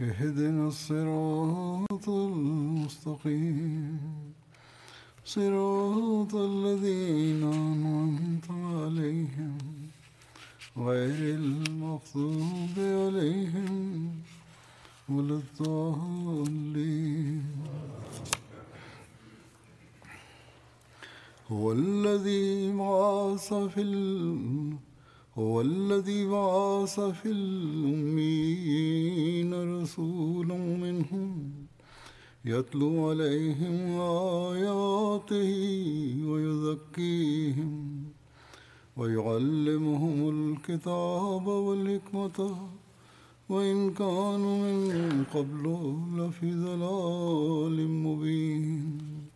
اهدنا الصراط المستقيم. صراط الذين أنعمت عليهم غير المغضوب عليهم ولا الضالين. هو الذي بعث في ال... هو الذي بعث في الأمين رسولا منهم يتلو عليهم آياته ويزكيهم ويعلمهم الكتاب والحكمة وإن كانوا من قبل لفي ضلال مبين.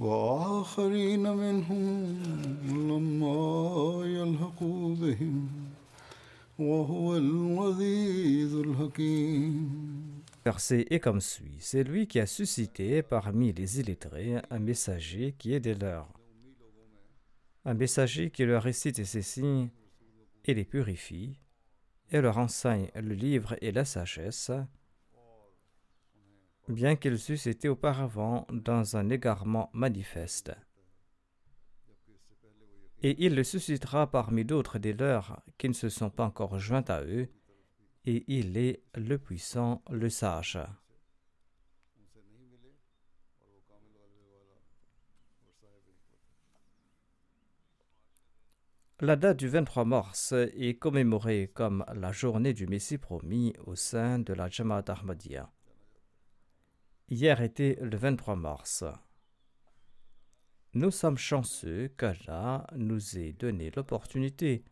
وآخرين منهم لما يلحقوا بهم وهو العزيز الحكيم verset est comme suit. C'est lui qui a suscité parmi les illettrés un messager qui est des leurs. Un messager qui leur récite ses signes et les purifie, et leur enseigne le livre et la sagesse, bien qu'ils eussent été auparavant dans un égarement manifeste. Et il le suscitera parmi d'autres des leurs qui ne se sont pas encore joints à eux, et il est le puissant, le sage. La date du 23 mars est commémorée comme la journée du Messie promis au sein de la Jamaat Ahmadiyya. Hier était le 23 mars. Nous sommes chanceux qu'Allah nous ait donné l'opportunité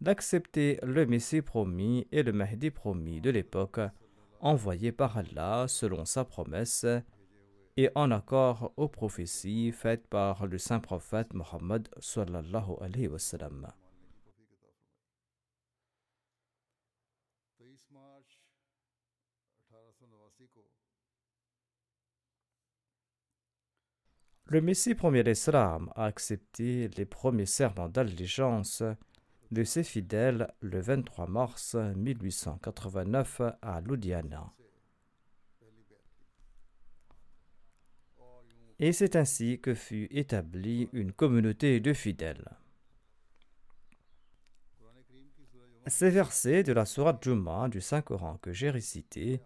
d'accepter le Messie promis et le Mahdi promis de l'époque, envoyé par Allah selon sa promesse et en accord aux prophéties faites par le saint prophète Mohammed sallallahu. Le Messie premier d'Islam a accepté les premiers serments d'allégeance de ses fidèles le 23 mars 1889 à Ludhiana. Et c'est ainsi que fut établie une communauté de fidèles. Ces versets de la Sourate Juma du Saint-Coran que j'ai récités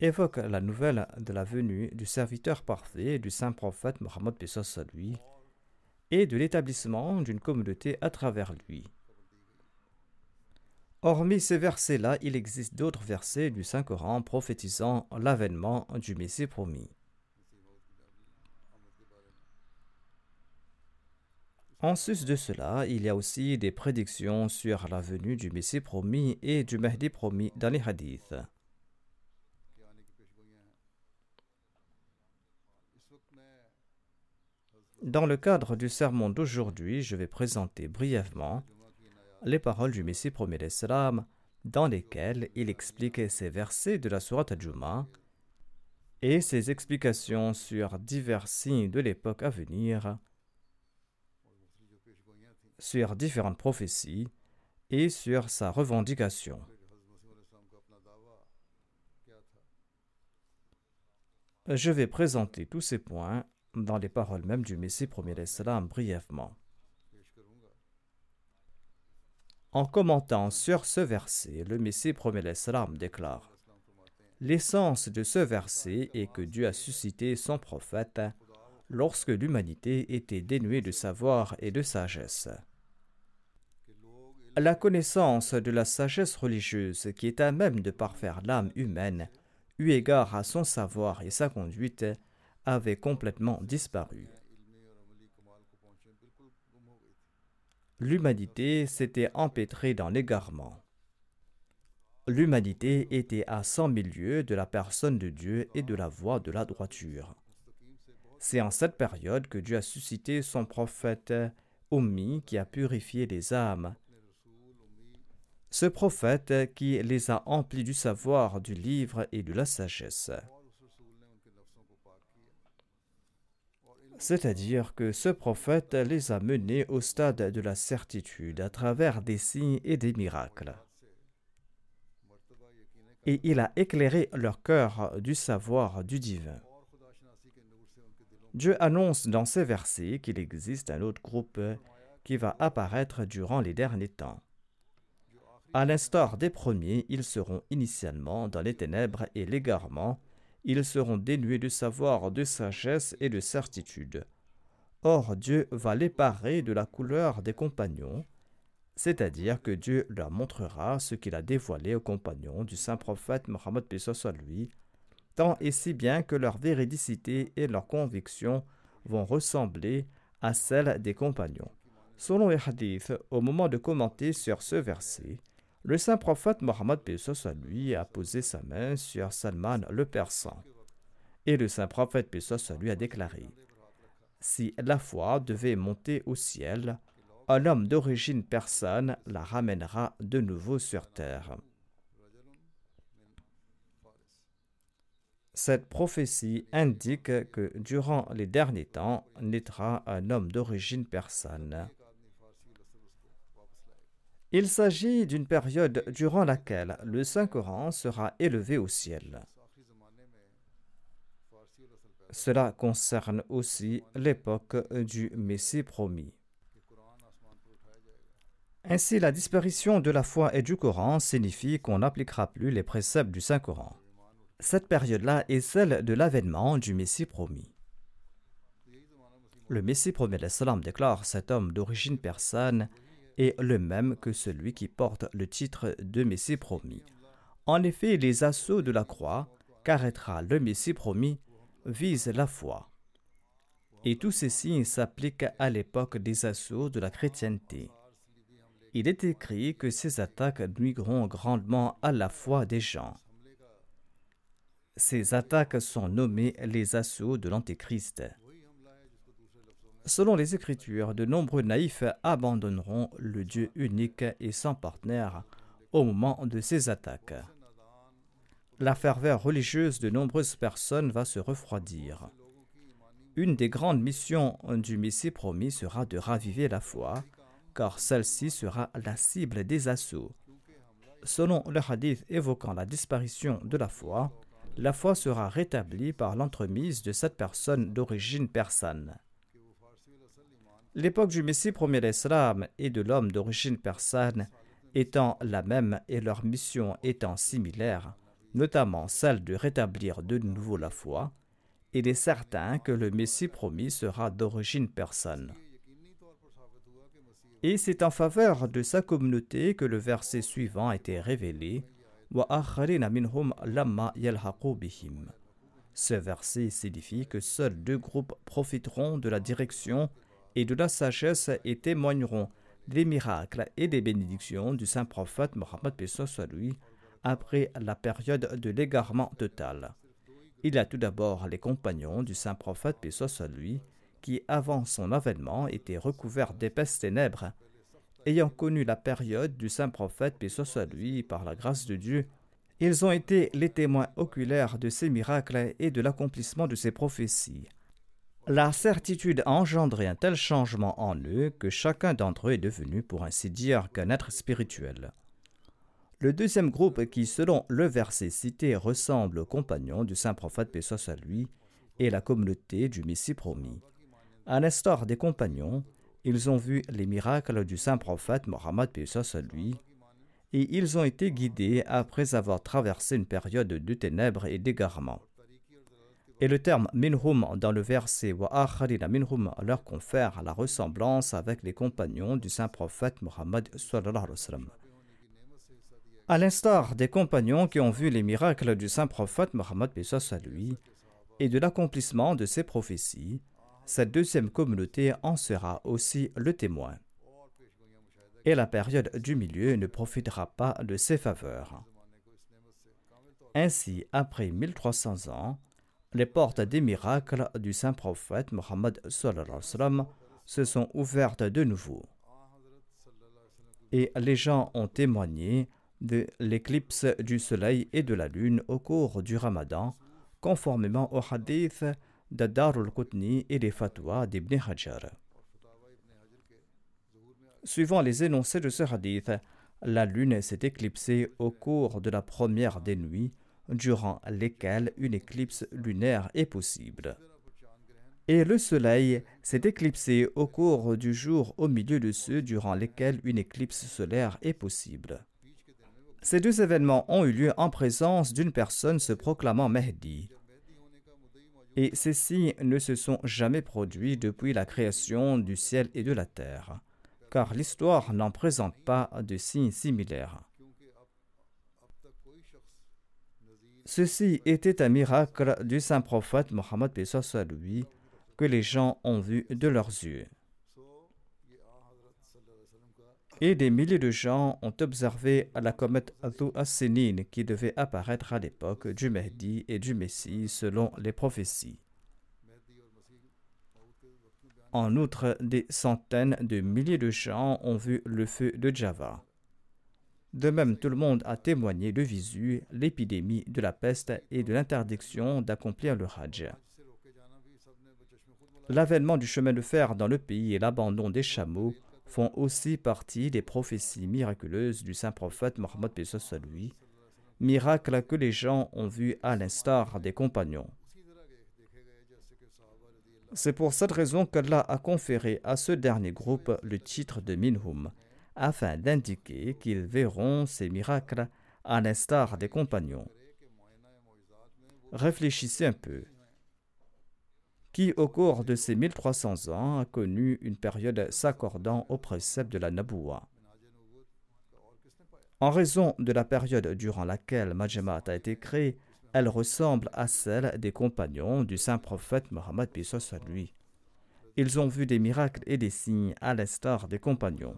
évoquent la nouvelle de la venue du serviteur parfait du saint prophète Mohammed lui et de l'établissement d'une communauté à travers lui. Hormis ces versets-là, il existe d'autres versets du Saint-Coran prophétisant l'avènement du Messie promis. En sus de cela, il y a aussi des prédictions sur la venue du Messie promis et du Mahdi promis dans les hadiths. Dans le cadre du sermon d'aujourd'hui, je vais présenter brièvement les paroles du Messie premier d'Islam dans lesquelles il explique ces versets de la Sourate Juma et ses explications sur divers signes de l'époque à venir, sur différentes prophéties et sur sa revendication. Je vais présenter tous ces points dans les paroles même du Messie premier d'Islam brièvement. En commentant sur ce verset, le Messie promet l'Islam déclare L'essence de ce verset est que Dieu a suscité son prophète lorsque l'humanité était dénuée de savoir et de sagesse. La connaissance de la sagesse religieuse qui est à même de parfaire l'âme humaine, eu égard à son savoir et sa conduite, avait complètement disparu. L'humanité s'était empêtrée dans l'égarement. L'humanité était à cent mille lieues de la personne de Dieu et de la voie de la droiture. C'est en cette période que Dieu a suscité son prophète Omi qui a purifié les âmes. Ce prophète qui les a emplis du savoir, du livre et de la sagesse. C'est-à-dire que ce prophète les a menés au stade de la certitude à travers des signes et des miracles. Et il a éclairé leur cœur du savoir du divin. Dieu annonce dans ces versets qu'il existe un autre groupe qui va apparaître durant les derniers temps. À l'instar des premiers, ils seront initialement dans les ténèbres et l'égarement, ils seront dénués de savoir, de sagesse et de certitude. Or Dieu va les parer de la couleur des compagnons, c'est-à-dire que Dieu leur montrera ce qu'il a dévoilé aux compagnons du saint prophète Mohammed soit lui, tant et si bien que leur véridicité et leur conviction vont ressembler à celles des compagnons. Selon les au moment de commenter sur ce verset, le saint prophète Mohammed soit lui a posé sa main sur Salman le persan. Et le saint prophète soit lui a déclaré Si la foi devait monter au ciel, un homme d'origine persane la ramènera de nouveau sur terre. Cette prophétie indique que durant les derniers temps naîtra un homme d'origine persane. Il s'agit d'une période durant laquelle le Saint-Coran sera élevé au ciel. Cela concerne aussi l'époque du Messie promis. Ainsi, la disparition de la foi et du Coran signifie qu'on n'appliquera plus les préceptes du Saint-Coran. Cette période-là est celle de l'avènement du Messie promis. Le Messie promis déclare cet homme d'origine persane est le même que celui qui porte le titre de Messie promis. En effet, les assauts de la croix qu'arrêtera le Messie promis visent la foi. Et tous ces signes s'appliquent à l'époque des assauts de la chrétienté il est écrit que ces attaques nuiront grandement à la foi des gens. Ces attaques sont nommées les assauts de l'Antéchrist. Selon les Écritures, de nombreux naïfs abandonneront le Dieu unique et sans partenaire au moment de ces attaques. La ferveur religieuse de nombreuses personnes va se refroidir. Une des grandes missions du Messie promis sera de raviver la foi, car celle-ci sera la cible des assauts. Selon le hadith évoquant la disparition de la foi, la foi sera rétablie par l'entremise de cette personne d'origine persane. L'époque du Messie premier l'Islam et de l'homme d'origine persane étant la même et leur mission étant similaire, notamment celle de rétablir de nouveau la foi, il est certain que le Messie promis sera d'origine persane. Et c'est en faveur de sa communauté que le verset suivant a été révélé. Ce verset signifie que seuls deux groupes profiteront de la direction et de la sagesse et témoigneront des miracles et des bénédictions du saint prophète Mohammed lui après la période de l'égarement total. Il a tout d'abord les compagnons du saint prophète lui qui, avant son avènement, étaient recouverts d'épaisses ténèbres. Ayant connu la période du saint prophète, soit lui, par la grâce de Dieu, ils ont été les témoins oculaires de ses miracles et de l'accomplissement de ses prophéties. La certitude a engendré un tel changement en eux que chacun d'entre eux est devenu, pour ainsi dire, qu'un être spirituel. Le deuxième groupe qui, selon le verset cité, ressemble aux compagnons du saint prophète, paix soit lui, est la communauté du Messie promis. À l'instar des compagnons, ils ont vu les miracles du saint prophète Mohammed lui, et ils ont été guidés après avoir traversé une période de ténèbres et d'égarement. Et le terme minhum dans le verset wa minhum leur confère la ressemblance avec les compagnons du saint prophète Mohammed À l'instar des compagnons qui ont vu les miracles du saint prophète Mohammed lui et de l'accomplissement de ses prophéties, cette deuxième communauté en sera aussi le témoin. Et la période du milieu ne profitera pas de ses faveurs. Ainsi, après 1300 ans, les portes des miracles du saint prophète Mohammed se sont ouvertes de nouveau. Et les gens ont témoigné de l'éclipse du soleil et de la lune au cours du ramadan, conformément au hadith de Darul Qutni et des fatwas d'Ibn Hajar. Suivant les énoncés de ce hadith, la lune s'est éclipsée au cours de la première des nuits durant lesquelles une éclipse lunaire est possible. Et le Soleil s'est éclipsé au cours du jour au milieu de ceux durant lesquels une éclipse solaire est possible. Ces deux événements ont eu lieu en présence d'une personne se proclamant Mahdi. Et ces signes ne se sont jamais produits depuis la création du ciel et de la terre, car l'histoire n'en présente pas de signes similaires. Ceci était un miracle du saint prophète Mohammed lui que les gens ont vu de leurs yeux. Et des milliers de gens ont observé la comète Atou as qui devait apparaître à l'époque du Mahdi et du Messie selon les prophéties. En outre, des centaines de milliers de gens ont vu le feu de Java. De même, tout le monde a témoigné de visu l'épidémie de la peste et de l'interdiction d'accomplir le Hajj. L'avènement du chemin de fer dans le pays et l'abandon des chameaux font aussi partie des prophéties miraculeuses du saint prophète Mohammed lui, miracles que les gens ont vus à l'instar des compagnons. C'est pour cette raison qu'Allah a conféré à ce dernier groupe le titre de Minhum, afin d'indiquer qu'ils verront ces miracles à l'instar des compagnons. Réfléchissez un peu. Qui, au cours de ces 1300 ans, a connu une période s'accordant au précepte de la Naboua? En raison de la période durant laquelle Majamat a été créé, elle ressemble à celle des compagnons du saint prophète Mohammed lui. Ils ont vu des miracles et des signes à l'instar des compagnons.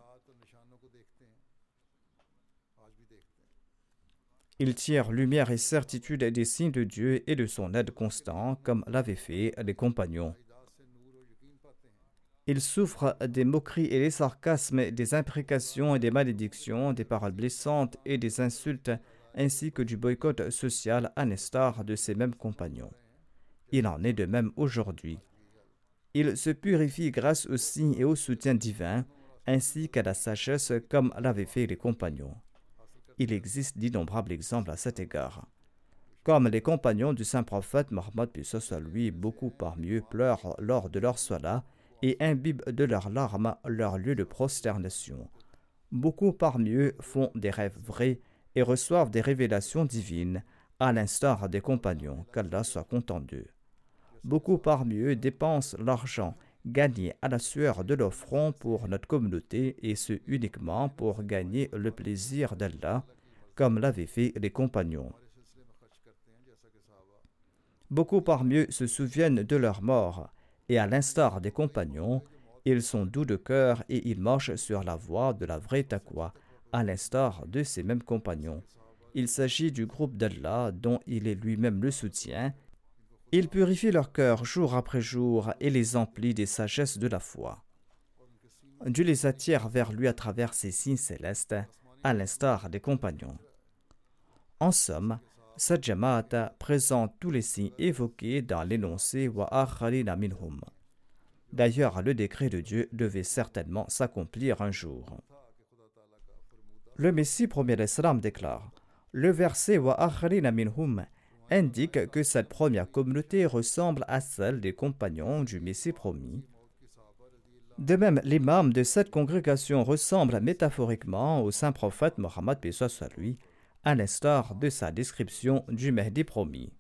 Il tire lumière et certitude des signes de Dieu et de son aide constant, comme l'avaient fait les compagnons. Il souffre des moqueries et des sarcasmes, des imprécations et des malédictions, des paroles blessantes et des insultes, ainsi que du boycott social à l'instar de ses mêmes compagnons. Il en est de même aujourd'hui. Il se purifie grâce aux signes et au soutien divin, ainsi qu'à la sagesse comme l'avaient fait les compagnons. Il existe d'innombrables exemples à cet égard. Comme les compagnons du saint prophète Mohammed soit lui, beaucoup parmi eux pleurent lors de leur sola et imbibent de leurs larmes leur lieu de prosternation. Beaucoup parmi eux font des rêves vrais et reçoivent des révélations divines, à l'instar des compagnons, qu'Allah soit content d'eux. Beaucoup parmi eux dépensent l'argent gagné à la sueur de leur front pour notre communauté et ce uniquement pour gagner le plaisir d'Allah, comme l'avaient fait les compagnons. Beaucoup parmi eux se souviennent de leur mort, et à l'instar des compagnons, ils sont doux de cœur et ils marchent sur la voie de la vraie taqwa, à l'instar de ces mêmes compagnons. Il s'agit du groupe d'Allah dont il est lui-même le soutien il purifie leur cœur jour après jour et les emplit des sagesses de la foi. Dieu les attire vers lui à travers ses signes célestes, à l'instar des compagnons. En somme, cette présente tous les signes évoqués dans l'énoncé Wa minhum. D'ailleurs, le décret de Dieu devait certainement s'accomplir un jour. Le Messie premier l'Islam déclare Le verset Wa minhum indique que cette première communauté ressemble à celle des compagnons du Messie promis. De même, l'imam de cette congrégation ressemble métaphoriquement au saint prophète Mohammed soit lui, à l'instar de sa description du Mahdi promis.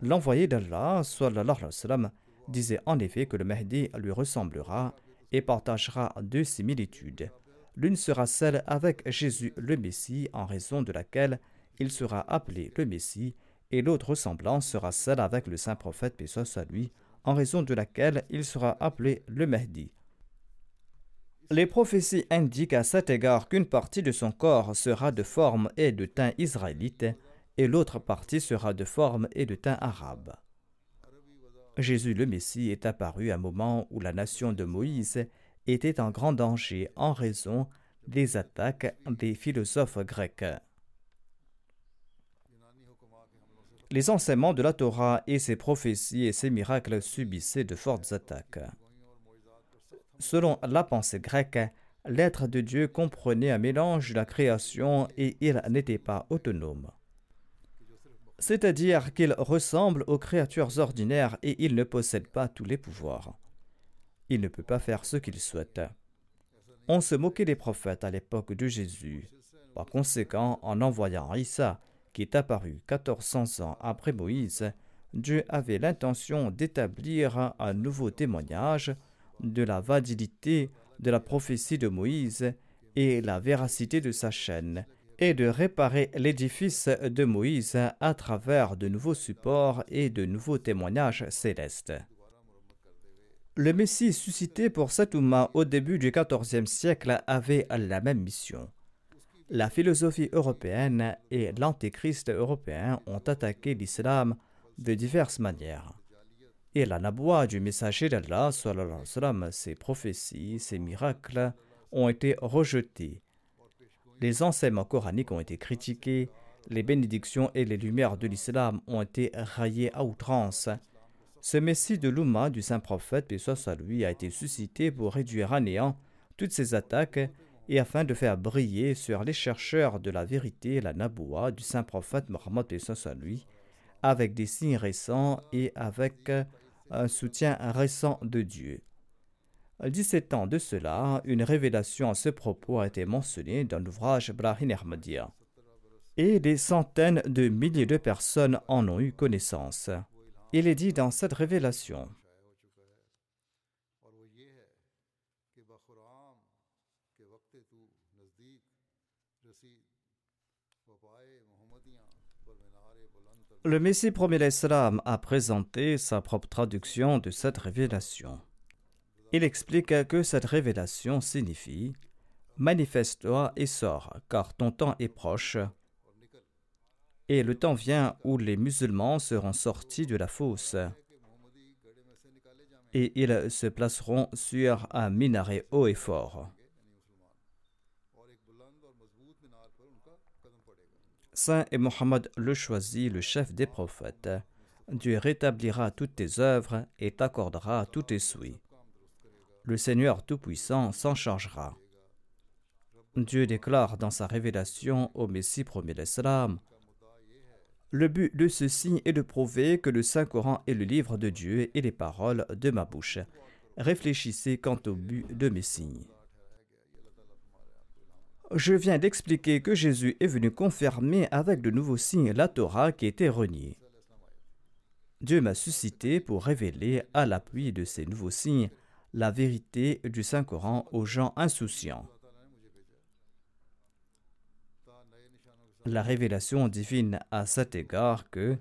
L'envoyé d'Allah disait en effet que le Mahdi lui ressemblera et partagera deux similitudes. L'une sera celle avec Jésus le Messie en raison de laquelle il sera appelé le Messie et l'autre ressemblance sera celle avec le saint prophète paix soit lui en raison de laquelle il sera appelé le Mahdi. Les prophéties indiquent à cet égard qu'une partie de son corps sera de forme et de teint israélite et l'autre partie sera de forme et de teint arabe. Jésus le Messie est apparu à un moment où la nation de Moïse était en grand danger en raison des attaques des philosophes grecs. Les enseignements de la Torah et ses prophéties et ses miracles subissaient de fortes attaques. Selon la pensée grecque, l'être de Dieu comprenait un mélange de la création et il n'était pas autonome c'est-à-dire qu'il ressemble aux créatures ordinaires et il ne possède pas tous les pouvoirs. Il ne peut pas faire ce qu'il souhaite. On se moquait des prophètes à l'époque de Jésus. Par conséquent, en envoyant Issa, qui est apparu 1400 ans après Moïse, Dieu avait l'intention d'établir un nouveau témoignage de la validité de la prophétie de Moïse et la véracité de sa chaîne, et de réparer l'édifice de Moïse à travers de nouveaux supports et de nouveaux témoignages célestes. Le Messie suscité pour cet Oumma au début du XIVe siècle avait la même mission. La philosophie européenne et l'antéchrist européen ont attaqué l'islam de diverses manières. Et la naboua du messager d'Allah, ses prophéties, ses miracles, ont été rejetés les enseignements coraniques ont été critiqués, les bénédictions et les lumières de l'islam ont été raillées à outrance. Ce Messie de l'Oumma du saint prophète, paix soit lui, a été suscité pour réduire à néant toutes ces attaques et afin de faire briller sur les chercheurs de la vérité la naboua du saint prophète Mohammed, paix soit lui, avec des signes récents et avec un soutien récent de Dieu. 17 ans de cela, une révélation à ce propos a été mentionnée dans l'ouvrage Brahim Ahmadiyya. Et des centaines de milliers de personnes en ont eu connaissance. Il est dit dans cette révélation Le Messie premier l'Islam a présenté sa propre traduction de cette révélation. Il explique que cette révélation signifie Manifeste-toi et sors, car ton temps est proche. Et le temps vient où les musulmans seront sortis de la fosse. Et ils se placeront sur un minaret haut et fort. Saint et Mohammed le choisit, le chef des prophètes. Dieu rétablira toutes tes œuvres et t'accordera tous tes souhaits le Seigneur Tout-Puissant s'en chargera. Dieu déclare dans sa révélation au Messie premier l'Islam Le but de ceci est de prouver que le Saint-Coran est le livre de Dieu et les paroles de ma bouche. Réfléchissez quant au but de mes signes. Je viens d'expliquer que Jésus est venu confirmer avec de nouveaux signes la Torah qui était reniée. Dieu m'a suscité pour révéler, à l'appui de ces nouveaux signes, la vérité du Saint-Coran aux gens insouciants. La révélation divine à cet égard que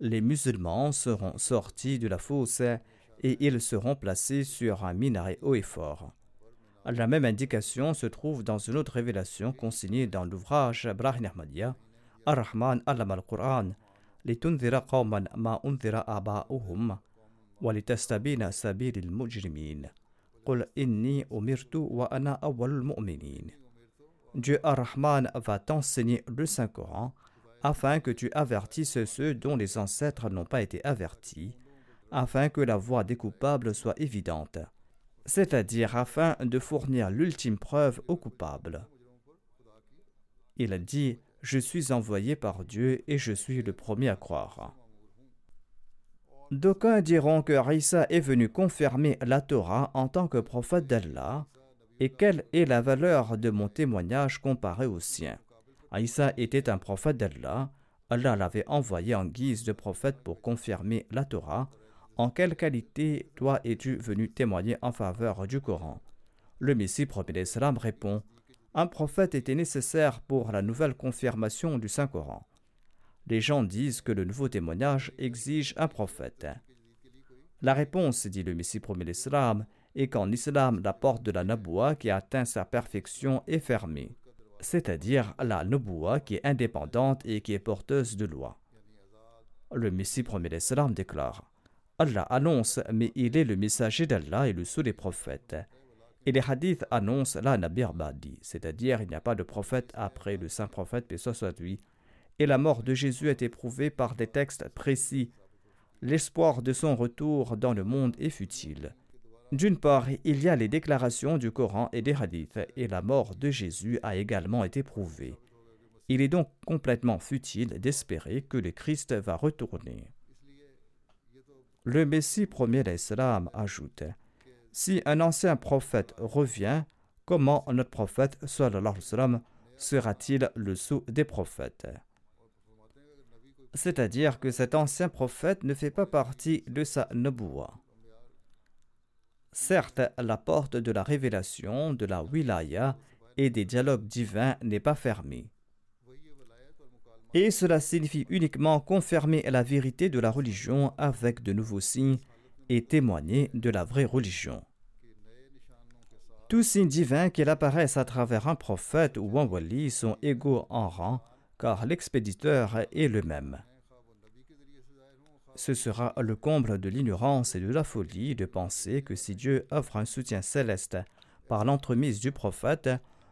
les musulmans seront sortis de la fosse et ils seront placés sur un minaret haut et fort. La même indication se trouve dans une autre révélation consignée dans l'ouvrage Brahim Ahmadiyya, Ar-Rahman al-Quran, ma ولتستبين سبيل المجرمين قل إني أمرت وأنا أول المؤمنين Dieu Ar-Rahman va t'enseigner le Saint-Coran afin que tu avertisses ceux dont les ancêtres n'ont pas été avertis, afin que la voie des coupables soit évidente, c'est-à-dire afin de fournir l'ultime preuve aux coupables. Il a dit Je suis envoyé par Dieu et je suis le premier à croire. D'aucuns diront que Isa est venu confirmer la Torah en tant que prophète d'Allah et quelle est la valeur de mon témoignage comparé au sien? Isa était un prophète d'Allah. Allah l'avait envoyé en guise de prophète pour confirmer la Torah. En quelle qualité toi es-tu venu témoigner en faveur du Coran? Le Messie prophète répond Un prophète était nécessaire pour la nouvelle confirmation du Saint-Coran. Les gens disent que le nouveau témoignage exige un prophète. La réponse, dit le Messie promet l'Islam, est qu'en islam, la porte de la Naboua qui atteint sa perfection est fermée, c'est-à-dire la Naboua qui est indépendante et qui est porteuse de loi. Le Messie promet l'Islam déclare Allah annonce, mais il est le messager d'Allah et le sous des prophètes. Et les hadiths annoncent la Nabir Badi, c'est-à-dire il n'y a pas de prophète après le saint prophète, paix soit et la mort de Jésus est éprouvée par des textes précis. L'espoir de son retour dans le monde est futile. D'une part, il y a les déclarations du Coran et des hadiths, et la mort de Jésus a également été prouvée. Il est donc complètement futile d'espérer que le Christ va retourner. Le Messie premier l'Islam ajoute Si un ancien prophète revient, comment notre prophète sera-t-il le sceau des prophètes? C'est-à-dire que cet ancien prophète ne fait pas partie de sa Naboua. Certes, la porte de la révélation, de la wilaya et des dialogues divins n'est pas fermée. Et cela signifie uniquement confirmer la vérité de la religion avec de nouveaux signes et témoigner de la vraie religion. Tous signes divins qu'il apparaissent à travers un prophète ou un wali sont égaux en rang car l'expéditeur est le même. Ce sera le comble de l'ignorance et de la folie de penser que si Dieu offre un soutien céleste par l'entremise du prophète,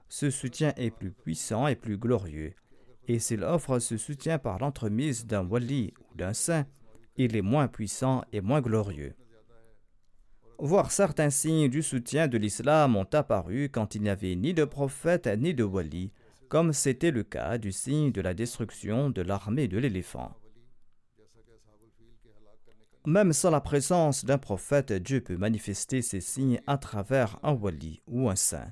ce soutien est plus puissant et plus glorieux. Et s'il offre ce soutien par l'entremise d'un wali ou d'un saint, il est moins puissant et moins glorieux. Voir certains signes du soutien de l'islam ont apparu quand il n'y avait ni de prophète ni de wali, comme c'était le cas du signe de la destruction de l'armée de l'éléphant. Même sans la présence d'un prophète, Dieu peut manifester ses signes à travers un wali ou un saint.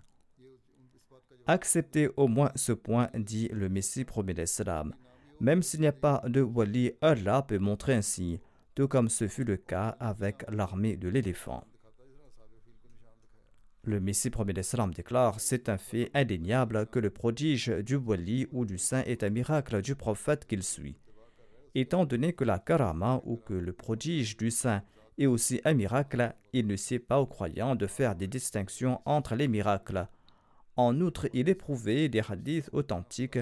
Acceptez au moins ce point, dit le Messie promet l'Islam. Même s'il n'y a pas de wali, Allah peut montrer un signe, tout comme ce fut le cas avec l'armée de l'éléphant. Le Messie premier d'Islam déclare C'est un fait indéniable que le prodige du wali ou du saint est un miracle du prophète qu'il suit. Étant donné que la karama ou que le prodige du saint est aussi un miracle, il ne sait pas aux croyants de faire des distinctions entre les miracles. En outre, il est prouvé des hadiths authentiques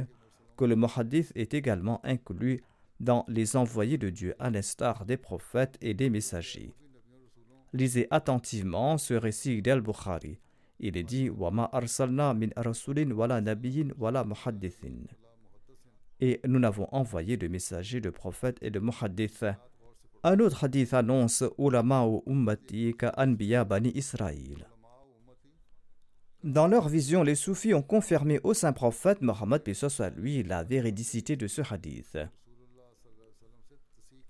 que le muhadith est également inclus dans les envoyés de Dieu à l'instar des prophètes et des messagers. Lisez attentivement ce récit d'Al-Bukhari. Il est dit arsalna min nabiyin wala muhaddithin. Et nous n'avons envoyé de messagers, de prophètes et de muhaddith. Un autre hadith annonce Ulama ou ummati anbiya bani Israël. Dans leur vision, les soufis ont confirmé au saint prophète Mohammed soit lui la véridicité de ce hadith.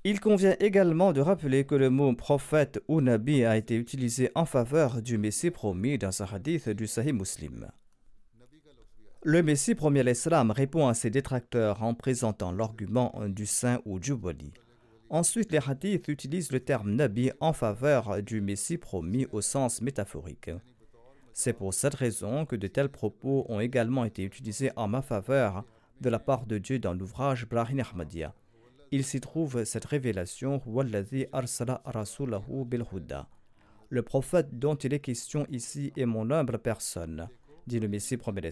Il convient également de rappeler que le mot prophète ou nabi a été utilisé en faveur du Messie promis dans un hadith du Sahih Muslim. Le Messie promis l'Islam répond à ses détracteurs en présentant l'argument du saint ou du wali. Ensuite, les hadiths utilisent le terme nabi en faveur du Messie promis au sens métaphorique. C'est pour cette raison que de tels propos ont également été utilisés en ma faveur de la part de Dieu dans l'ouvrage Brahim Ahmadiyya il s'y trouve cette révélation Le prophète dont il est question ici est mon humble personne, dit le Messie premier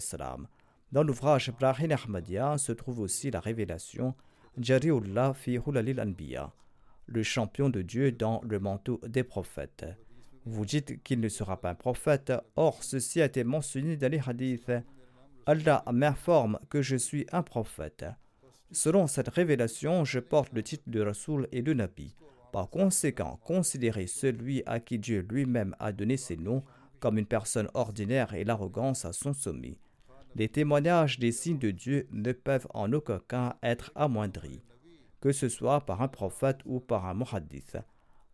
Dans l'ouvrage Brahim Ahmadiyya se trouve aussi la révélation Jariullah fi Hulalil Anbiya, le champion de Dieu dans le manteau des prophètes. Vous dites qu'il ne sera pas un prophète, or ceci a été mentionné dans les hadiths. Allah m'informe que je suis un prophète. Selon cette révélation, je porte le titre de Rasoul et de Nabi. Par conséquent, considérer celui à qui Dieu lui-même a donné ses noms comme une personne ordinaire et l'arrogance à son sommet. Les témoignages des signes de Dieu ne peuvent en aucun cas être amoindris, que ce soit par un prophète ou par un muhaddith.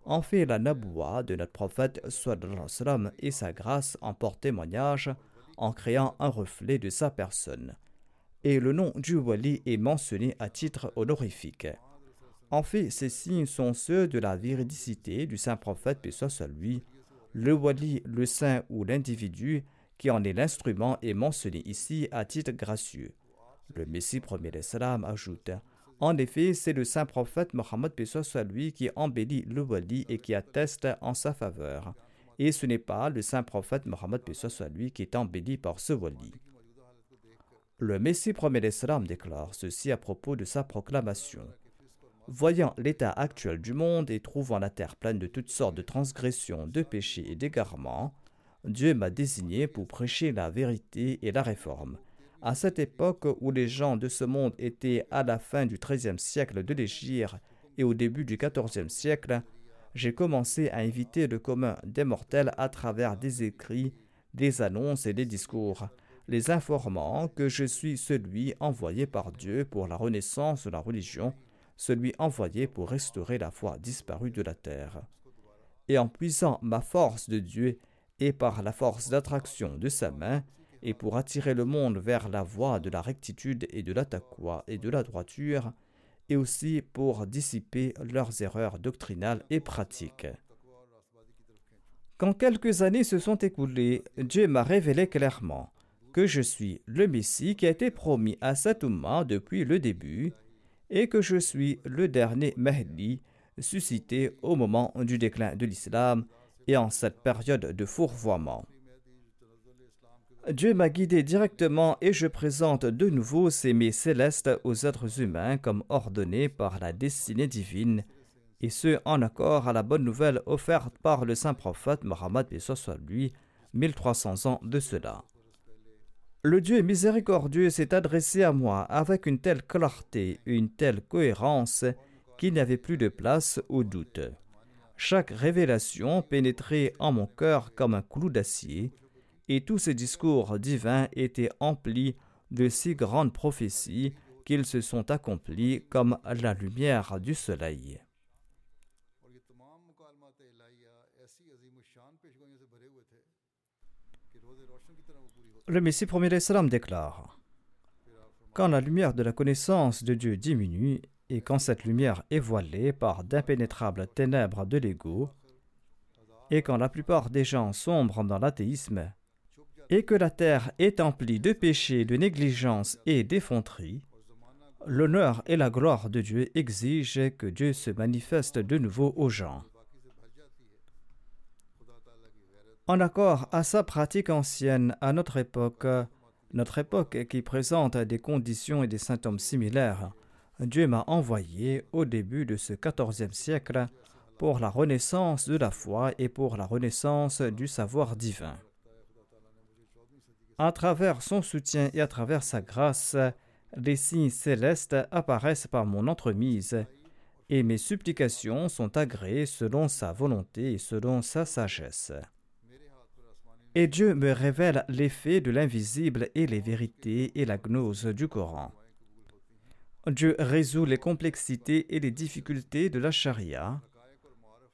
en fait la naboua de notre prophète sallam, et sa grâce en porte témoignage en créant un reflet de sa personne. Et le nom du wali est mentionné à titre honorifique. En fait, ces signes sont ceux de la véridicité du saint prophète, paix soit lui. Le wali, le saint ou l'individu qui en est l'instrument est mentionné ici à titre gracieux. Le Messie premier salam ajoute En effet, c'est le saint prophète Mohammed soit lui qui embellit le wali et qui atteste en sa faveur. Et ce n'est pas le saint prophète Mohammed soit lui qui est embelli par ce wali. Le Messie premier salam déclare ceci à propos de sa proclamation. Voyant l'état actuel du monde et trouvant la terre pleine de toutes sortes de transgressions, de péchés et d'égarements, Dieu m'a désigné pour prêcher la vérité et la réforme. À cette époque où les gens de ce monde étaient à la fin du XIIIe siècle de l'Égypte et au début du XIVe siècle, j'ai commencé à inviter le commun des mortels à travers des écrits, des annonces et des discours, les informant que je suis celui envoyé par Dieu pour la renaissance de la religion, celui envoyé pour restaurer la foi disparue de la terre. Et en puisant ma force de Dieu et par la force d'attraction de sa main, et pour attirer le monde vers la voie de la rectitude et de la et de la droiture, et aussi pour dissiper leurs erreurs doctrinales et pratiques. Quand quelques années se sont écoulées, Dieu m'a révélé clairement que je suis le Messie qui a été promis à cet depuis le début, et que je suis le dernier Mahdi suscité au moment du déclin de l'islam et en cette période de fourvoiement. Dieu m'a guidé directement et je présente de nouveau ces mets célestes aux êtres humains comme ordonnés par la destinée divine, et ce en accord à la bonne nouvelle offerte par le saint prophète Mohammed soit lui, 1300 ans de cela. Le Dieu miséricordieux s'est adressé à moi avec une telle clarté, une telle cohérence qu'il n'y avait plus de place au doute. Chaque révélation pénétrait en mon cœur comme un clou d'acier, et tous ces discours divins étaient emplis de si grandes prophéties qu'ils se sont accomplis comme la lumière du soleil. Le Messie premier salam déclare Quand la lumière de la connaissance de Dieu diminue et quand cette lumière est voilée par d'impénétrables ténèbres de l'ego, et quand la plupart des gens sombrent dans l'athéisme, et que la terre est emplie de péchés, de négligence et d'effronterie, l'honneur et la gloire de Dieu exigent que Dieu se manifeste de nouveau aux gens. En accord à sa pratique ancienne à notre époque, notre époque qui présente des conditions et des symptômes similaires, Dieu m'a envoyé au début de ce quatorzième siècle pour la renaissance de la foi et pour la renaissance du savoir divin. À travers son soutien et à travers sa grâce, les signes célestes apparaissent par mon entremise, et mes supplications sont agréées selon sa volonté et selon sa sagesse. Et Dieu me révèle l'effet de l'invisible et les vérités et la gnose du Coran. Dieu résout les complexités et les difficultés de la charia.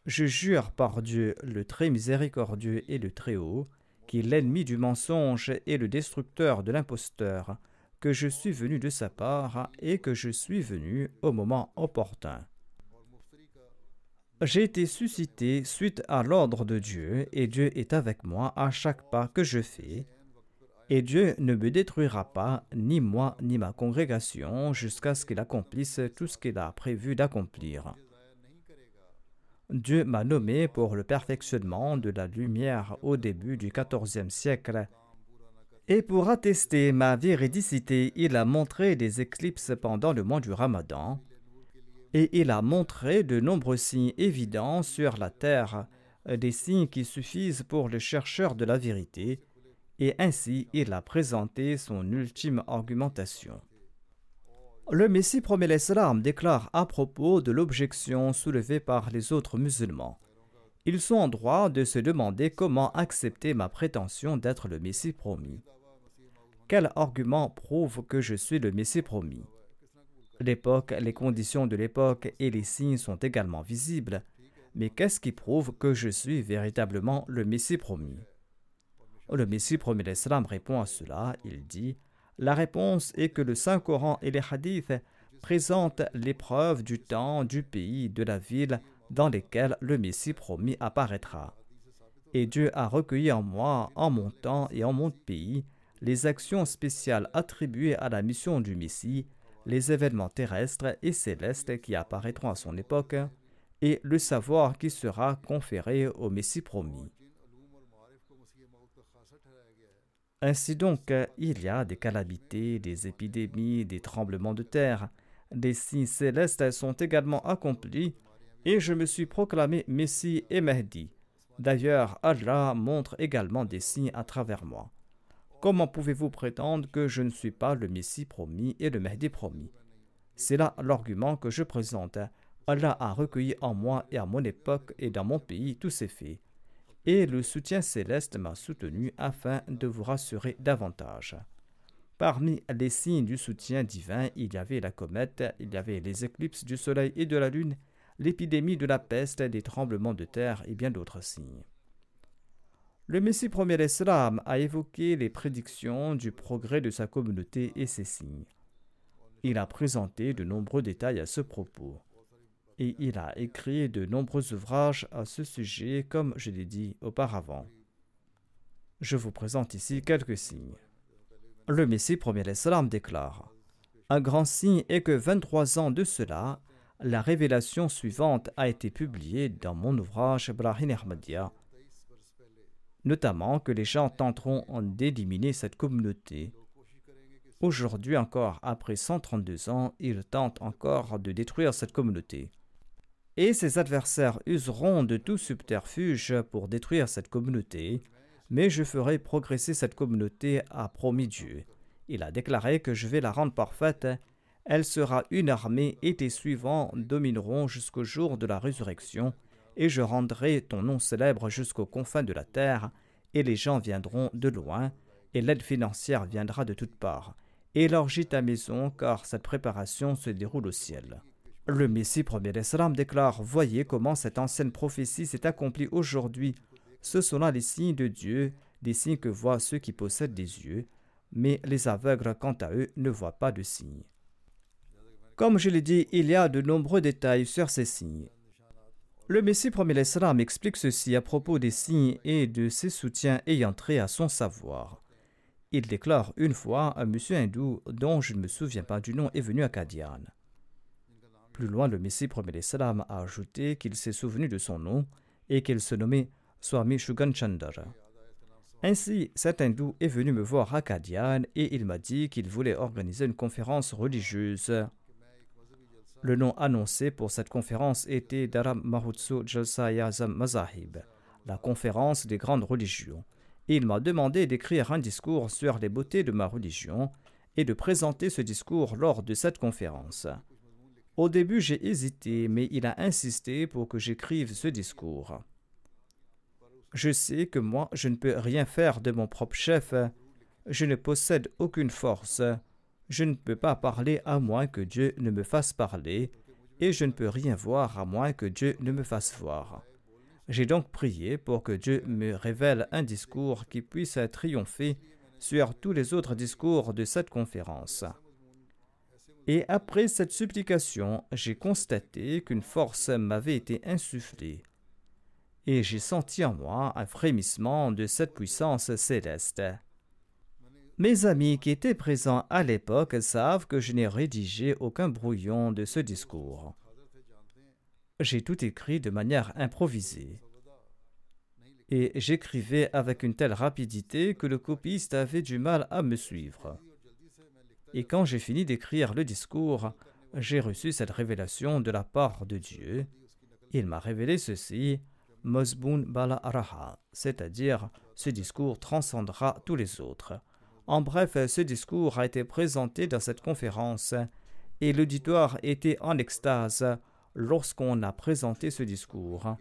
Je jure par Dieu, le très miséricordieux et le très haut, qui est l'ennemi du mensonge et le destructeur de l'imposteur, que je suis venu de sa part et que je suis venu au moment opportun. J'ai été suscité suite à l'ordre de Dieu, et Dieu est avec moi à chaque pas que je fais, et Dieu ne me détruira pas, ni moi, ni ma congrégation, jusqu'à ce qu'il accomplisse tout ce qu'il a prévu d'accomplir. Dieu m'a nommé pour le perfectionnement de la lumière au début du XIVe siècle. Et pour attester ma véridicité, il a montré des éclipses pendant le mois du Ramadan. Et il a montré de nombreux signes évidents sur la terre, des signes qui suffisent pour le chercheur de la vérité, et ainsi il a présenté son ultime argumentation. Le Messie promet l'Islam déclare à propos de l'objection soulevée par les autres musulmans. Ils sont en droit de se demander comment accepter ma prétention d'être le Messie promis. Quel argument prouve que je suis le Messie promis? L'époque, les conditions de l'époque et les signes sont également visibles. mais qu'est-ce qui prouve que je suis véritablement le Messie promis? Le Messie promis l'Islam répond à cela. Il dit La réponse est que le Saint-Coran et les hadiths présentent l'épreuve du temps, du pays, de la ville dans lesquels le Messie promis apparaîtra. Et Dieu a recueilli en moi, en mon temps et en mon pays, les actions spéciales attribuées à la mission du Messie, les événements terrestres et célestes qui apparaîtront à son époque, et le savoir qui sera conféré au Messie promis. Ainsi donc, il y a des calamités, des épidémies, des tremblements de terre, des signes célestes sont également accomplis, et je me suis proclamé Messie et Mahdi. D'ailleurs, Allah montre également des signes à travers moi. Comment pouvez-vous prétendre que je ne suis pas le Messie promis et le Mahdi promis? C'est là l'argument que je présente. Allah a recueilli en moi et à mon époque et dans mon pays tous ces faits. Et le soutien céleste m'a soutenu afin de vous rassurer davantage. Parmi les signes du soutien divin, il y avait la comète, il y avait les éclipses du soleil et de la lune, l'épidémie de la peste, des tremblements de terre et bien d'autres signes. Le Messie premier Islam a évoqué les prédictions du progrès de sa communauté et ses signes. Il a présenté de nombreux détails à ce propos. Et il a écrit de nombreux ouvrages à ce sujet, comme je l'ai dit auparavant. Je vous présente ici quelques signes. Le Messie premier Islam déclare Un grand signe est que 23 ans de cela, la révélation suivante a été publiée dans mon ouvrage Brahim Ahmadiyya notamment que les gens tenteront d'éliminer cette communauté. Aujourd'hui encore, après 132 ans, ils tentent encore de détruire cette communauté. Et ses adversaires useront de tout subterfuge pour détruire cette communauté, mais je ferai progresser cette communauté, a promis Dieu. Il a déclaré que je vais la rendre parfaite. Elle sera une armée et tes suivants domineront jusqu'au jour de la résurrection et je rendrai ton nom célèbre jusqu'aux confins de la terre, et les gens viendront de loin, et l'aide financière viendra de toutes parts. Élargis ta maison, car cette préparation se déroule au ciel. Le Messie premier d'Islam déclare Voyez comment cette ancienne prophétie s'est accomplie aujourd'hui. Ce sont là les signes de Dieu, des signes que voient ceux qui possèdent des yeux, mais les aveugles, quant à eux, ne voient pas de signes. Comme je l'ai dit, il y a de nombreux détails sur ces signes. Le Messie premier l'Islam explique ceci à propos des signes et de ses soutiens ayant trait à son savoir. Il déclare une fois un monsieur hindou dont je ne me souviens pas du nom est venu à Kadian. Plus loin, le Messie premier a ajouté qu'il s'est souvenu de son nom et qu'il se nommait Swami Shugan Chandra. Ainsi, cet hindou est venu me voir à Kadian et il m'a dit qu'il voulait organiser une conférence religieuse le nom annoncé pour cette conférence était Dharam Mahutsu Jalsa Yazam Mazahib, la conférence des grandes religions. il m'a demandé d'écrire un discours sur les beautés de ma religion et de présenter ce discours lors de cette conférence. Au début, j'ai hésité, mais il a insisté pour que j'écrive ce discours. Je sais que moi, je ne peux rien faire de mon propre chef. Je ne possède aucune force. Je ne peux pas parler à moins que Dieu ne me fasse parler, et je ne peux rien voir à moins que Dieu ne me fasse voir. J'ai donc prié pour que Dieu me révèle un discours qui puisse triompher sur tous les autres discours de cette conférence. Et après cette supplication, j'ai constaté qu'une force m'avait été insufflée, et j'ai senti en moi un frémissement de cette puissance céleste. Mes amis qui étaient présents à l'époque savent que je n'ai rédigé aucun brouillon de ce discours. J'ai tout écrit de manière improvisée. Et j'écrivais avec une telle rapidité que le copiste avait du mal à me suivre. Et quand j'ai fini d'écrire le discours, j'ai reçu cette révélation de la part de Dieu. Il m'a révélé ceci, Mosbun Bala Araha, c'est-à-dire ce discours transcendra tous les autres. En bref, ce discours a été présenté dans cette conférence et l'auditoire était en extase lorsqu'on a présenté ce discours.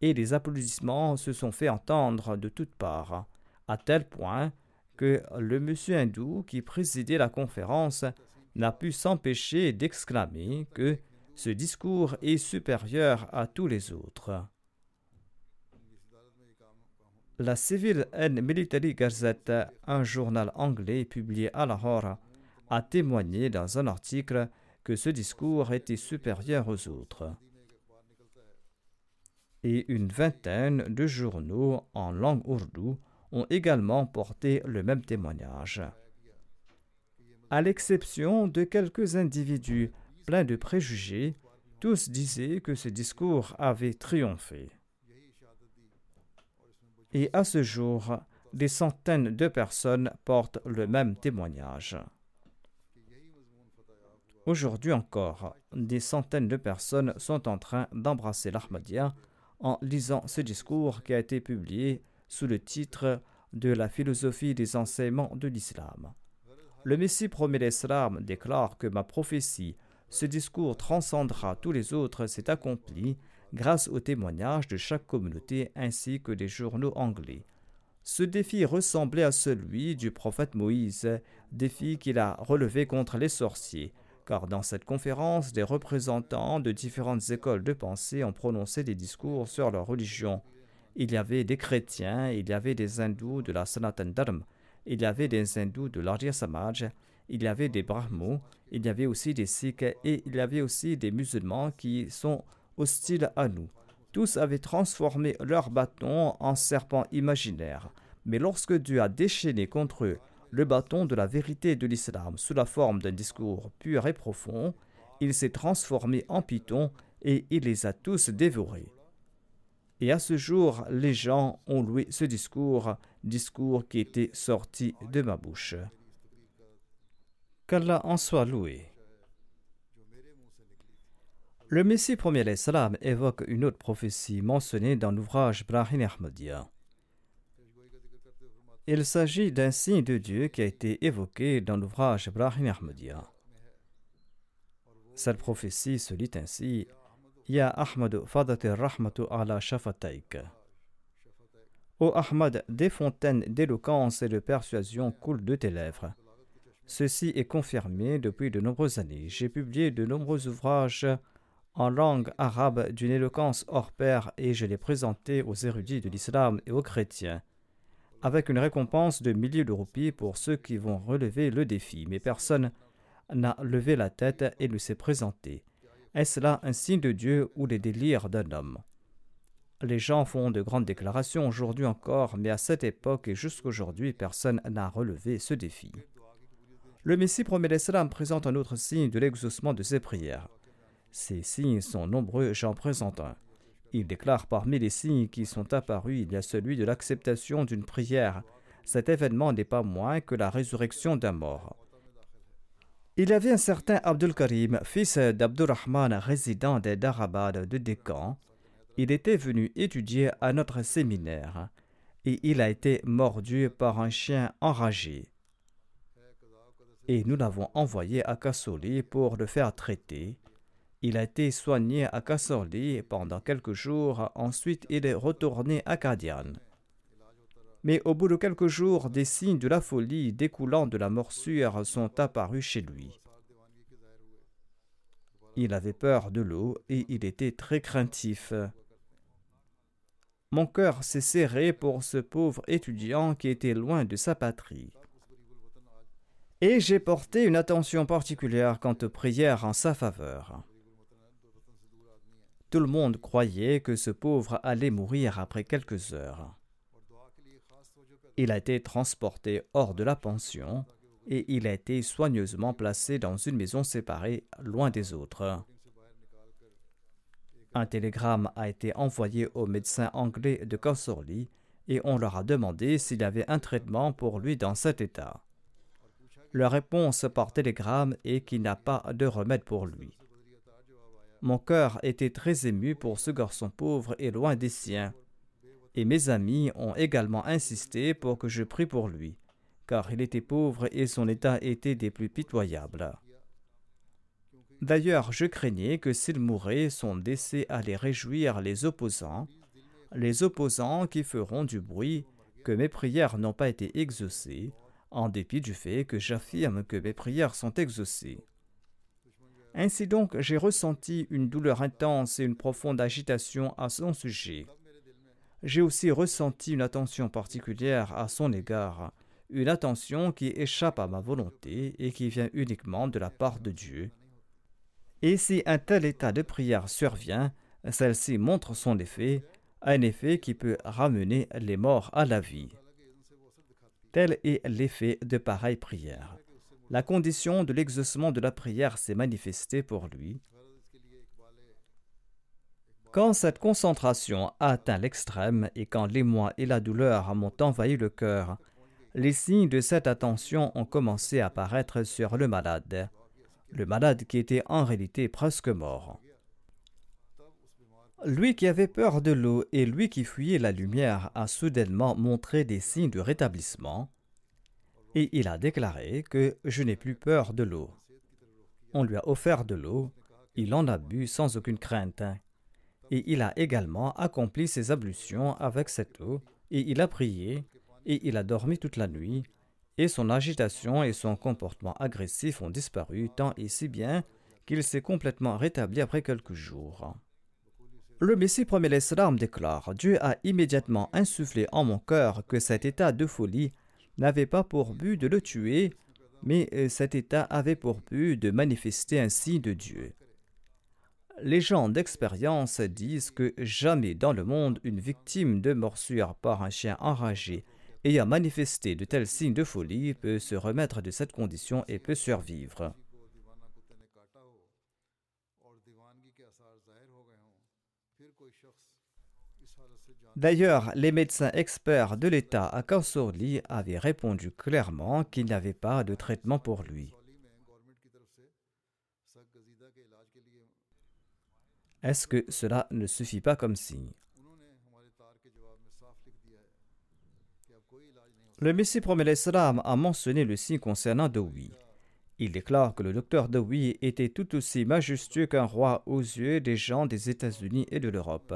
Et les applaudissements se sont fait entendre de toutes parts, à tel point que le monsieur hindou qui présidait la conférence n'a pu s'empêcher d'exclamer que Ce discours est supérieur à tous les autres. La Civil and Military Gazette, un journal anglais publié à Lahore, a témoigné dans un article que ce discours était supérieur aux autres. Et une vingtaine de journaux en langue ourdou ont également porté le même témoignage. À l'exception de quelques individus pleins de préjugés, tous disaient que ce discours avait triomphé. Et à ce jour, des centaines de personnes portent le même témoignage. Aujourd'hui encore, des centaines de personnes sont en train d'embrasser l'Ahmadiyya en lisant ce discours qui a été publié sous le titre de la philosophie des enseignements de l'islam. Le Messie promet l'islam déclare que ma prophétie, ce discours transcendra tous les autres, s'est accompli grâce au témoignage de chaque communauté ainsi que des journaux anglais. Ce défi ressemblait à celui du prophète Moïse, défi qu'il a relevé contre les sorciers, car dans cette conférence, des représentants de différentes écoles de pensée ont prononcé des discours sur leur religion. Il y avait des chrétiens, il y avait des hindous de la Sanatan Dharma, il y avait des hindous de l'Arya Samaj, il y avait des brahmos, il y avait aussi des sikhs et il y avait aussi des musulmans qui sont hostiles à nous. Tous avaient transformé leur bâton en serpent imaginaire. Mais lorsque Dieu a déchaîné contre eux le bâton de la vérité de l'islam sous la forme d'un discours pur et profond, il s'est transformé en python et il les a tous dévorés. Et à ce jour, les gens ont loué ce discours, discours qui était sorti de ma bouche. Qu'Allah en soit loué. Le Messie premier salam évoque une autre prophétie mentionnée dans l'ouvrage Brahim Ahmadiyya. Il s'agit d'un signe de Dieu qui a été évoqué dans l'ouvrage Brahim Ahmadiyya. Cette prophétie se lit ainsi Ya Ahmad fadati rahmatu ala shafataik. Ô Ahmad, des fontaines d'éloquence et de persuasion coulent de tes lèvres. Ceci est confirmé depuis de nombreuses années. J'ai publié de nombreux ouvrages en langue arabe d'une éloquence hors pair et je l'ai présenté aux érudits de l'islam et aux chrétiens, avec une récompense de milliers de roupies pour ceux qui vont relever le défi. Mais personne n'a levé la tête et ne s'est présenté. Est-ce là un signe de Dieu ou les délires d'un homme? Les gens font de grandes déclarations aujourd'hui encore, mais à cette époque et jusqu'aujourd'hui, personne n'a relevé ce défi. Le Messie promet l'Islam présente un autre signe de l'exaucement de ses prières. Ces signes sont nombreux, j'en présente un. Il déclare parmi les signes qui sont apparus, il y a celui de l'acceptation d'une prière. Cet événement n'est pas moins que la résurrection d'un mort. Il avait un certain Abdul Karim, fils d'Abdurrahman, résident des Darabad de Décan. Il était venu étudier à notre séminaire et il a été mordu par un chien enragé. Et nous l'avons envoyé à Kassoli pour le faire traiter. Il a été soigné à Kassorli pendant quelques jours, ensuite il est retourné à Kadian. Mais au bout de quelques jours, des signes de la folie découlant de la morsure sont apparus chez lui. Il avait peur de l'eau et il était très craintif. Mon cœur s'est serré pour ce pauvre étudiant qui était loin de sa patrie. Et j'ai porté une attention particulière quant aux prières en sa faveur. Tout le monde croyait que ce pauvre allait mourir après quelques heures. Il a été transporté hors de la pension et il a été soigneusement placé dans une maison séparée, loin des autres. Un télégramme a été envoyé aux médecins anglais de Kassorli et on leur a demandé s'il avait un traitement pour lui dans cet état. Leur réponse par télégramme est qu'il n'a pas de remède pour lui. Mon cœur était très ému pour ce garçon pauvre et loin des siens. Et mes amis ont également insisté pour que je prie pour lui, car il était pauvre et son état était des plus pitoyables. D'ailleurs, je craignais que s'il mourait, son décès allait réjouir les opposants, les opposants qui feront du bruit que mes prières n'ont pas été exaucées, en dépit du fait que j'affirme que mes prières sont exaucées. Ainsi donc, j'ai ressenti une douleur intense et une profonde agitation à son sujet. J'ai aussi ressenti une attention particulière à son égard, une attention qui échappe à ma volonté et qui vient uniquement de la part de Dieu. Et si un tel état de prière survient, celle-ci montre son effet, un effet qui peut ramener les morts à la vie. Tel est l'effet de pareille prière. La condition de l'exaucement de la prière s'est manifestée pour lui. Quand cette concentration a atteint l'extrême et quand l'émoi et la douleur m'ont envahi le cœur, les signes de cette attention ont commencé à apparaître sur le malade, le malade qui était en réalité presque mort. Lui qui avait peur de l'eau et lui qui fuyait la lumière a soudainement montré des signes de rétablissement, et il a déclaré que je n'ai plus peur de l'eau. On lui a offert de l'eau, il en a bu sans aucune crainte, et il a également accompli ses ablutions avec cette eau, et il a prié, et il a dormi toute la nuit, et son agitation et son comportement agressif ont disparu tant et si bien qu'il s'est complètement rétabli après quelques jours. Le Messie premier l'Islam déclare Dieu a immédiatement insufflé en mon cœur que cet état de folie n'avait pas pour but de le tuer, mais euh, cet état avait pour but de manifester un signe de Dieu. Les gens d'expérience disent que jamais dans le monde une victime de morsure par un chien enragé ayant manifesté de tels signes de folie peut se remettre de cette condition et peut survivre. D'ailleurs, les médecins experts de l'État à Kaursourli avaient répondu clairement qu'il n'y avait pas de traitement pour lui. Est-ce que cela ne suffit pas comme signe? Le Messie promet l'Islam a mentionné le signe concernant Doui. Il déclare que le docteur Doui était tout aussi majestueux qu'un roi aux yeux des gens des États-Unis et de l'Europe.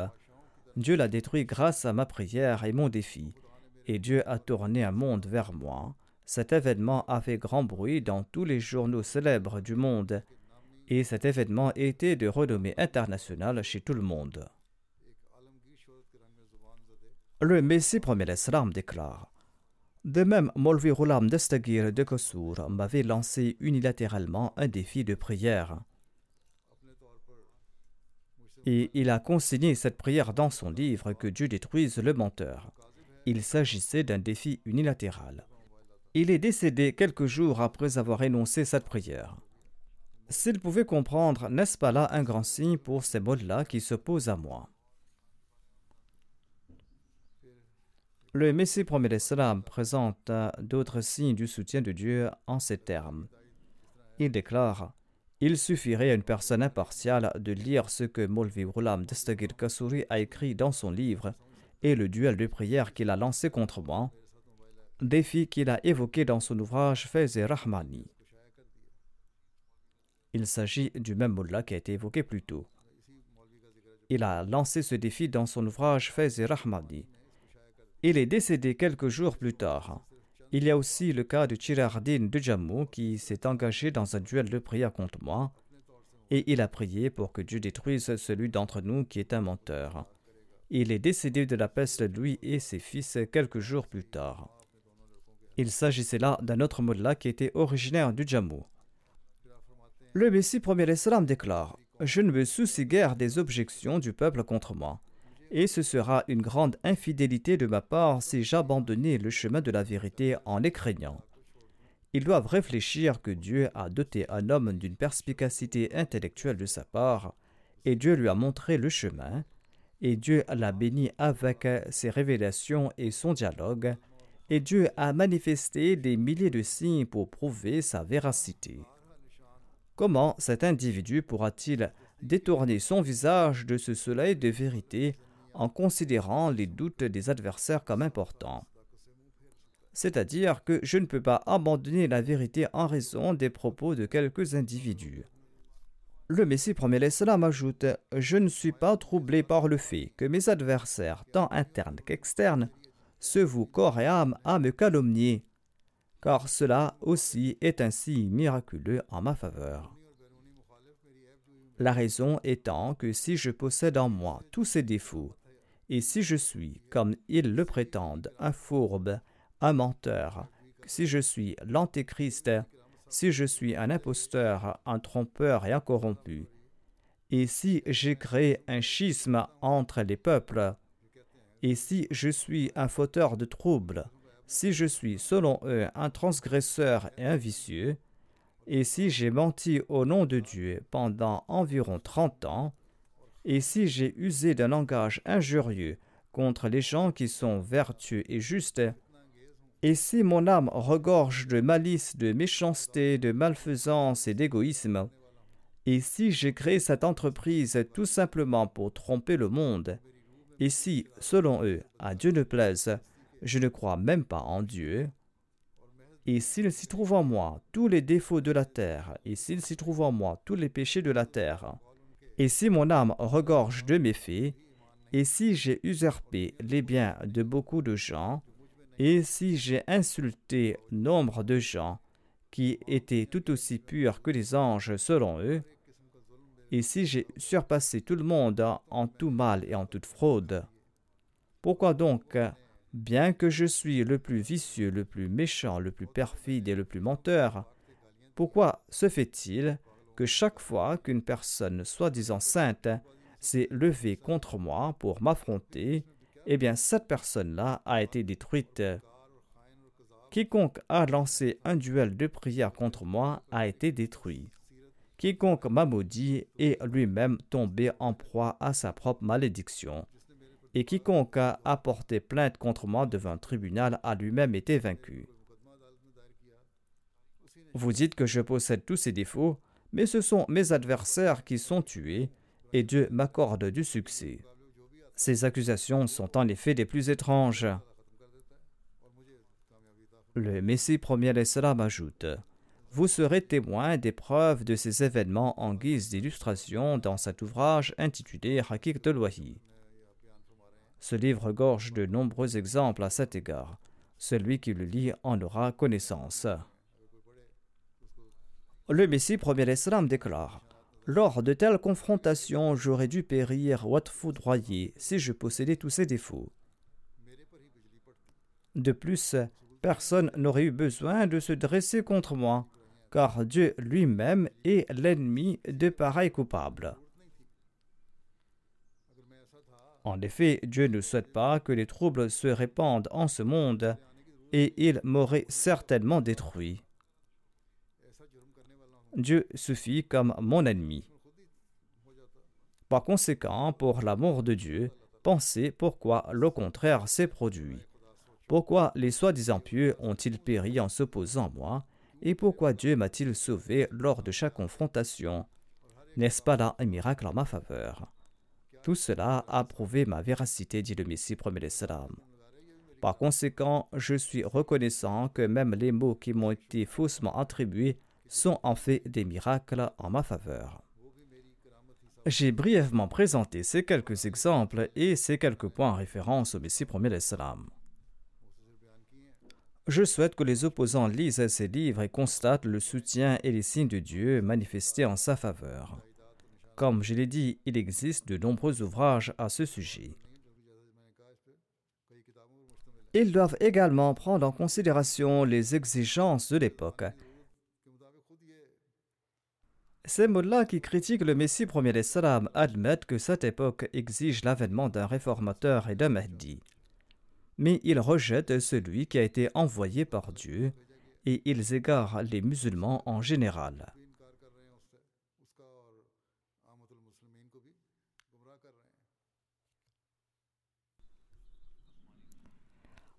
Dieu l'a détruit grâce à ma prière et mon défi, et Dieu a tourné un monde vers moi. Cet événement a fait grand bruit dans tous les journaux célèbres du monde, et cet événement était de renommée internationale chez tout le monde. Le Messie premier l'Islam déclare De même, Molvi Roulam Destagir de Kosour m'avait lancé unilatéralement un défi de prière et il a consigné cette prière dans son livre que Dieu détruise le menteur. Il s'agissait d'un défi unilatéral. Il est décédé quelques jours après avoir énoncé cette prière. S'il pouvait comprendre, n'est-ce pas là un grand signe pour ces mots-là qui s'opposent à moi? Le Messie promet l'Islam présente d'autres signes du soutien de Dieu en ces termes. Il déclare il suffirait à une personne impartiale de lire ce que Molvi Roulam Destagir Kasuri a écrit dans son livre et le duel de prière qu'il a lancé contre moi, défi qu'il a évoqué dans son ouvrage Fez Rahmani. Il s'agit du même mullah qui a été évoqué plus tôt. Il a lancé ce défi dans son ouvrage Fez Rahmani. Il est décédé quelques jours plus tard. Il y a aussi le cas de Chirardin de Jammu qui s'est engagé dans un duel de prière contre moi, et il a prié pour que Dieu détruise celui d'entre nous qui est un menteur. Il est décédé de la peste lui et ses fils quelques jours plus tard. Il s'agissait là d'un autre mullah qui était originaire du Jammu. Le Messie premier l'Islam déclare Je ne me soucie guère des objections du peuple contre moi et ce sera une grande infidélité de ma part si j'abandonnais le chemin de la vérité en les craignant. Ils doivent réfléchir que Dieu a doté un homme d'une perspicacité intellectuelle de sa part, et Dieu lui a montré le chemin, et Dieu l'a béni avec ses révélations et son dialogue, et Dieu a manifesté des milliers de signes pour prouver sa véracité. Comment cet individu pourra-t-il détourner son visage de ce soleil de vérité en considérant les doutes des adversaires comme importants? C'est-à-dire que je ne peux pas abandonner la vérité en raison des propos de quelques individus. Le Messie premier l'Islam ajoute Je ne suis pas troublé par le fait que mes adversaires, tant internes qu'externes, se vouent corps et âme à me calomnier, car cela aussi est signe miraculeux en ma faveur. La raison étant que si je possède en moi tous ces défauts, et si je suis, comme ils le prétendent, un fourbe, un menteur, si je suis l'antéchrist, si je suis un imposteur, un trompeur et un corrompu, et si j'ai créé un schisme entre les peuples, et si je suis un fauteur de troubles, si je suis, selon eux, un transgresseur et un vicieux, et si j'ai menti au nom de Dieu pendant environ trente ans, et si j'ai usé d'un langage injurieux contre les gens qui sont vertueux et justes, et si mon âme regorge de malice, de méchanceté, de malfaisance et d'égoïsme, et si j'ai créé cette entreprise tout simplement pour tromper le monde, et si, selon eux, à Dieu ne plaise, je ne crois même pas en Dieu, et s'il s'y trouve en moi tous les défauts de la terre, et s'il s'y trouve en moi tous les péchés de la terre, et si mon âme regorge de méfaits, et si j'ai usurpé les biens de beaucoup de gens, et si j'ai insulté nombre de gens qui étaient tout aussi purs que les anges selon eux, et si j'ai surpassé tout le monde en tout mal et en toute fraude, pourquoi donc, bien que je suis le plus vicieux, le plus méchant, le plus perfide et le plus menteur, pourquoi se fait-il que chaque fois qu'une personne soi-disant sainte s'est levée contre moi pour m'affronter, eh bien cette personne-là a été détruite. Quiconque a lancé un duel de prière contre moi a été détruit. Quiconque m'a maudit est lui-même tombé en proie à sa propre malédiction. Et quiconque a apporté plainte contre moi devant un tribunal a lui-même été vaincu. Vous dites que je possède tous ces défauts, mais ce sont mes adversaires qui sont tués, et Dieu m'accorde du succès. Ces accusations sont en effet les plus étranges. Le Messie premier l'Islam ajoute Vous serez témoin des preuves de ces événements en guise d'illustration dans cet ouvrage intitulé Hakik de. Ce livre gorge de nombreux exemples à cet égard. Celui qui le lit en aura connaissance. Le Messie premier l'Islam déclare lors de telles confrontations, j'aurais dû périr ou être foudroyé si je possédais tous ces défauts. De plus, personne n'aurait eu besoin de se dresser contre moi, car Dieu lui-même est l'ennemi de pareils coupables. En effet, Dieu ne souhaite pas que les troubles se répandent en ce monde, et il m'aurait certainement détruit. Dieu suffit comme mon ennemi. Par conséquent, pour l'amour de Dieu, pensez pourquoi le contraire s'est produit. Pourquoi les soi-disant pieux ont-ils péri en s'opposant à moi Et pourquoi Dieu m'a-t-il sauvé lors de chaque confrontation? N'est-ce pas là un miracle en ma faveur? Tout cela a prouvé ma véracité, dit le Messie premier salam. Par conséquent, je suis reconnaissant que même les mots qui m'ont été faussement attribués sont en fait des miracles en ma faveur. J'ai brièvement présenté ces quelques exemples et ces quelques points en référence au Messie premier l'Islam. Je souhaite que les opposants lisent ces livres et constatent le soutien et les signes de Dieu manifestés en sa faveur. Comme je l'ai dit, il existe de nombreux ouvrages à ce sujet. Ils doivent également prendre en considération les exigences de l'époque ces mots-là qui critiquent le Messie premier des Salam admettent que cette époque exige l'avènement d'un réformateur et d'un Mahdi. Mais ils rejettent celui qui a été envoyé par Dieu et ils égarent les musulmans en général.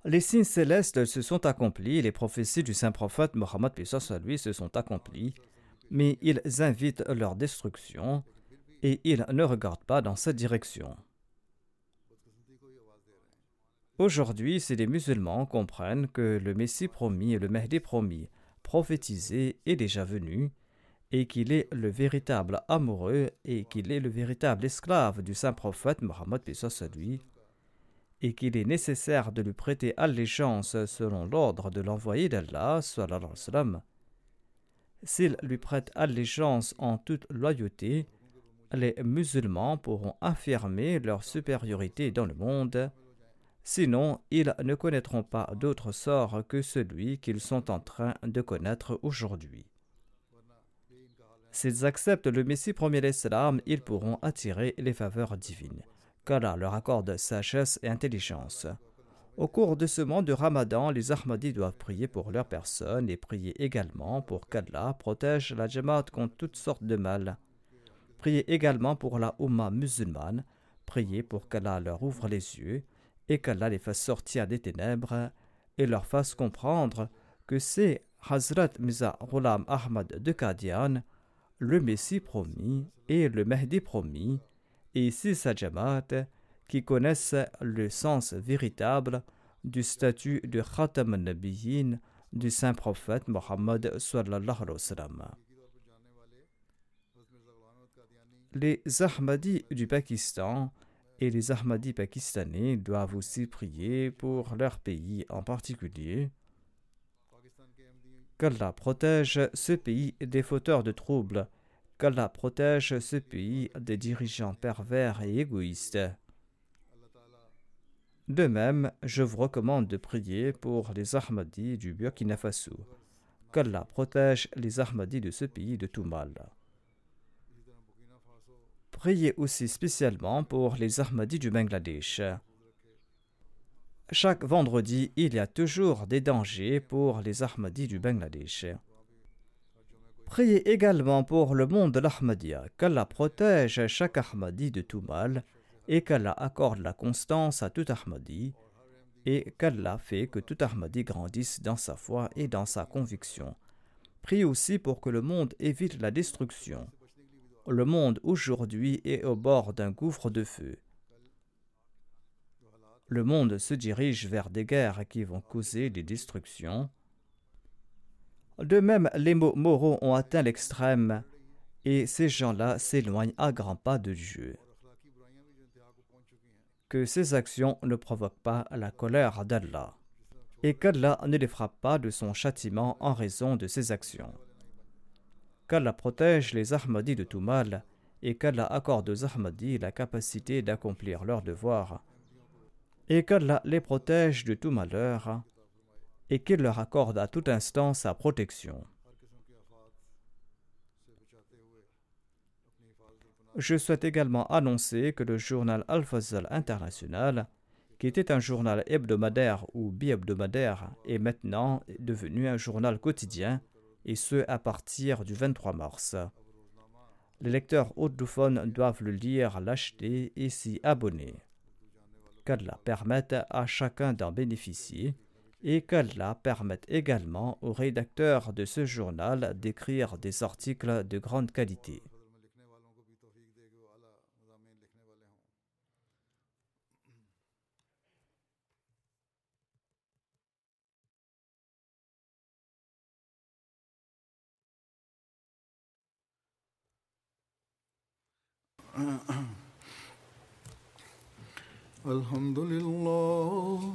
Les signes célestes se sont accomplis, les prophéties du saint prophète Mohammed lui se sont accomplies, mais ils invitent leur destruction et ils ne regardent pas dans cette direction. Aujourd'hui, si les musulmans comprennent que le Messie promis et le Mahdi promis, prophétisé, est déjà venu, et qu'il est le véritable amoureux et qu'il est le véritable esclave du saint prophète Mohammed lui, et qu'il est nécessaire de lui prêter allégeance selon l'ordre de l'envoyé d'Allah, s'il lui prête allégeance en toute loyauté, les musulmans pourront affirmer leur supériorité dans le monde, sinon ils ne connaîtront pas d'autre sort que celui qu'ils sont en train de connaître aujourd'hui. S'ils acceptent le Messie premier l'Islam, ils pourront attirer les faveurs divines. Qu'Allah leur accorde sagesse et intelligence. Au cours de ce mois de Ramadan, les Ahmadis doivent prier pour leur personne et prier également pour qu'Allah protège la Jamaat contre toutes sortes de mal. Priez également pour la Ummah musulmane, priez pour qu'Allah leur ouvre les yeux et qu'Allah les fasse sortir des ténèbres et leur fasse comprendre que c'est Hazrat Miza Ghulam Ahmad de Qadian, le Messie promis et le Mahdi promis, et c'est sa Jamaat qui connaissent le sens véritable du statut de Khatam al-Nabiyyin du saint prophète Mohammed. Les Ahmadis du Pakistan et les Ahmadis pakistanais doivent aussi prier pour leur pays en particulier. Qu'Allah protège ce pays des fauteurs de troubles. Qu'Allah protège ce pays des dirigeants pervers et égoïstes. De même, je vous recommande de prier pour les Ahmadis du Burkina Faso. Qu'Allah protège les Ahmadis de ce pays de tout mal. Priez aussi spécialement pour les Ahmadis du Bangladesh. Chaque vendredi, il y a toujours des dangers pour les Ahmadis du Bangladesh. Priez également pour le monde de l'Ahmadiyya, qu'Allah protège chaque Ahmadi de tout mal et qu'Allah accorde la constance à tout Ahmadi et qu'Allah fait que tout Ahmadi grandisse dans sa foi et dans sa conviction. Prie aussi pour que le monde évite la destruction. Le monde aujourd'hui est au bord d'un gouffre de feu. Le monde se dirige vers des guerres qui vont causer des destructions. De même, les mots moraux ont atteint l'extrême et ces gens-là s'éloignent à grands pas de Dieu que ces actions ne provoquent pas la colère d'Allah et qu'Allah ne les frappe pas de son châtiment en raison de ces actions. Qu'Allah protège les Ahmadis de tout mal et qu'Allah accorde aux Ahmadis la capacité d'accomplir leurs devoirs et qu'Allah les protège de tout malheur et qu'il leur accorde à tout instant sa protection. Je souhaite également annoncer que le journal Al-Fazal International, qui était un journal hebdomadaire ou bi-hebdomadaire, est maintenant devenu un journal quotidien, et ce à partir du 23 mars. Les lecteurs audophones doivent le lire, l'acheter et s'y abonner. Qu'Allah permette à chacun d'en bénéficier et qu'Allah permette également aux rédacteurs de ce journal d'écrire des articles de grande qualité. الحمد لله